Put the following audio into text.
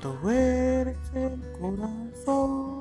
Tú eres el corazón.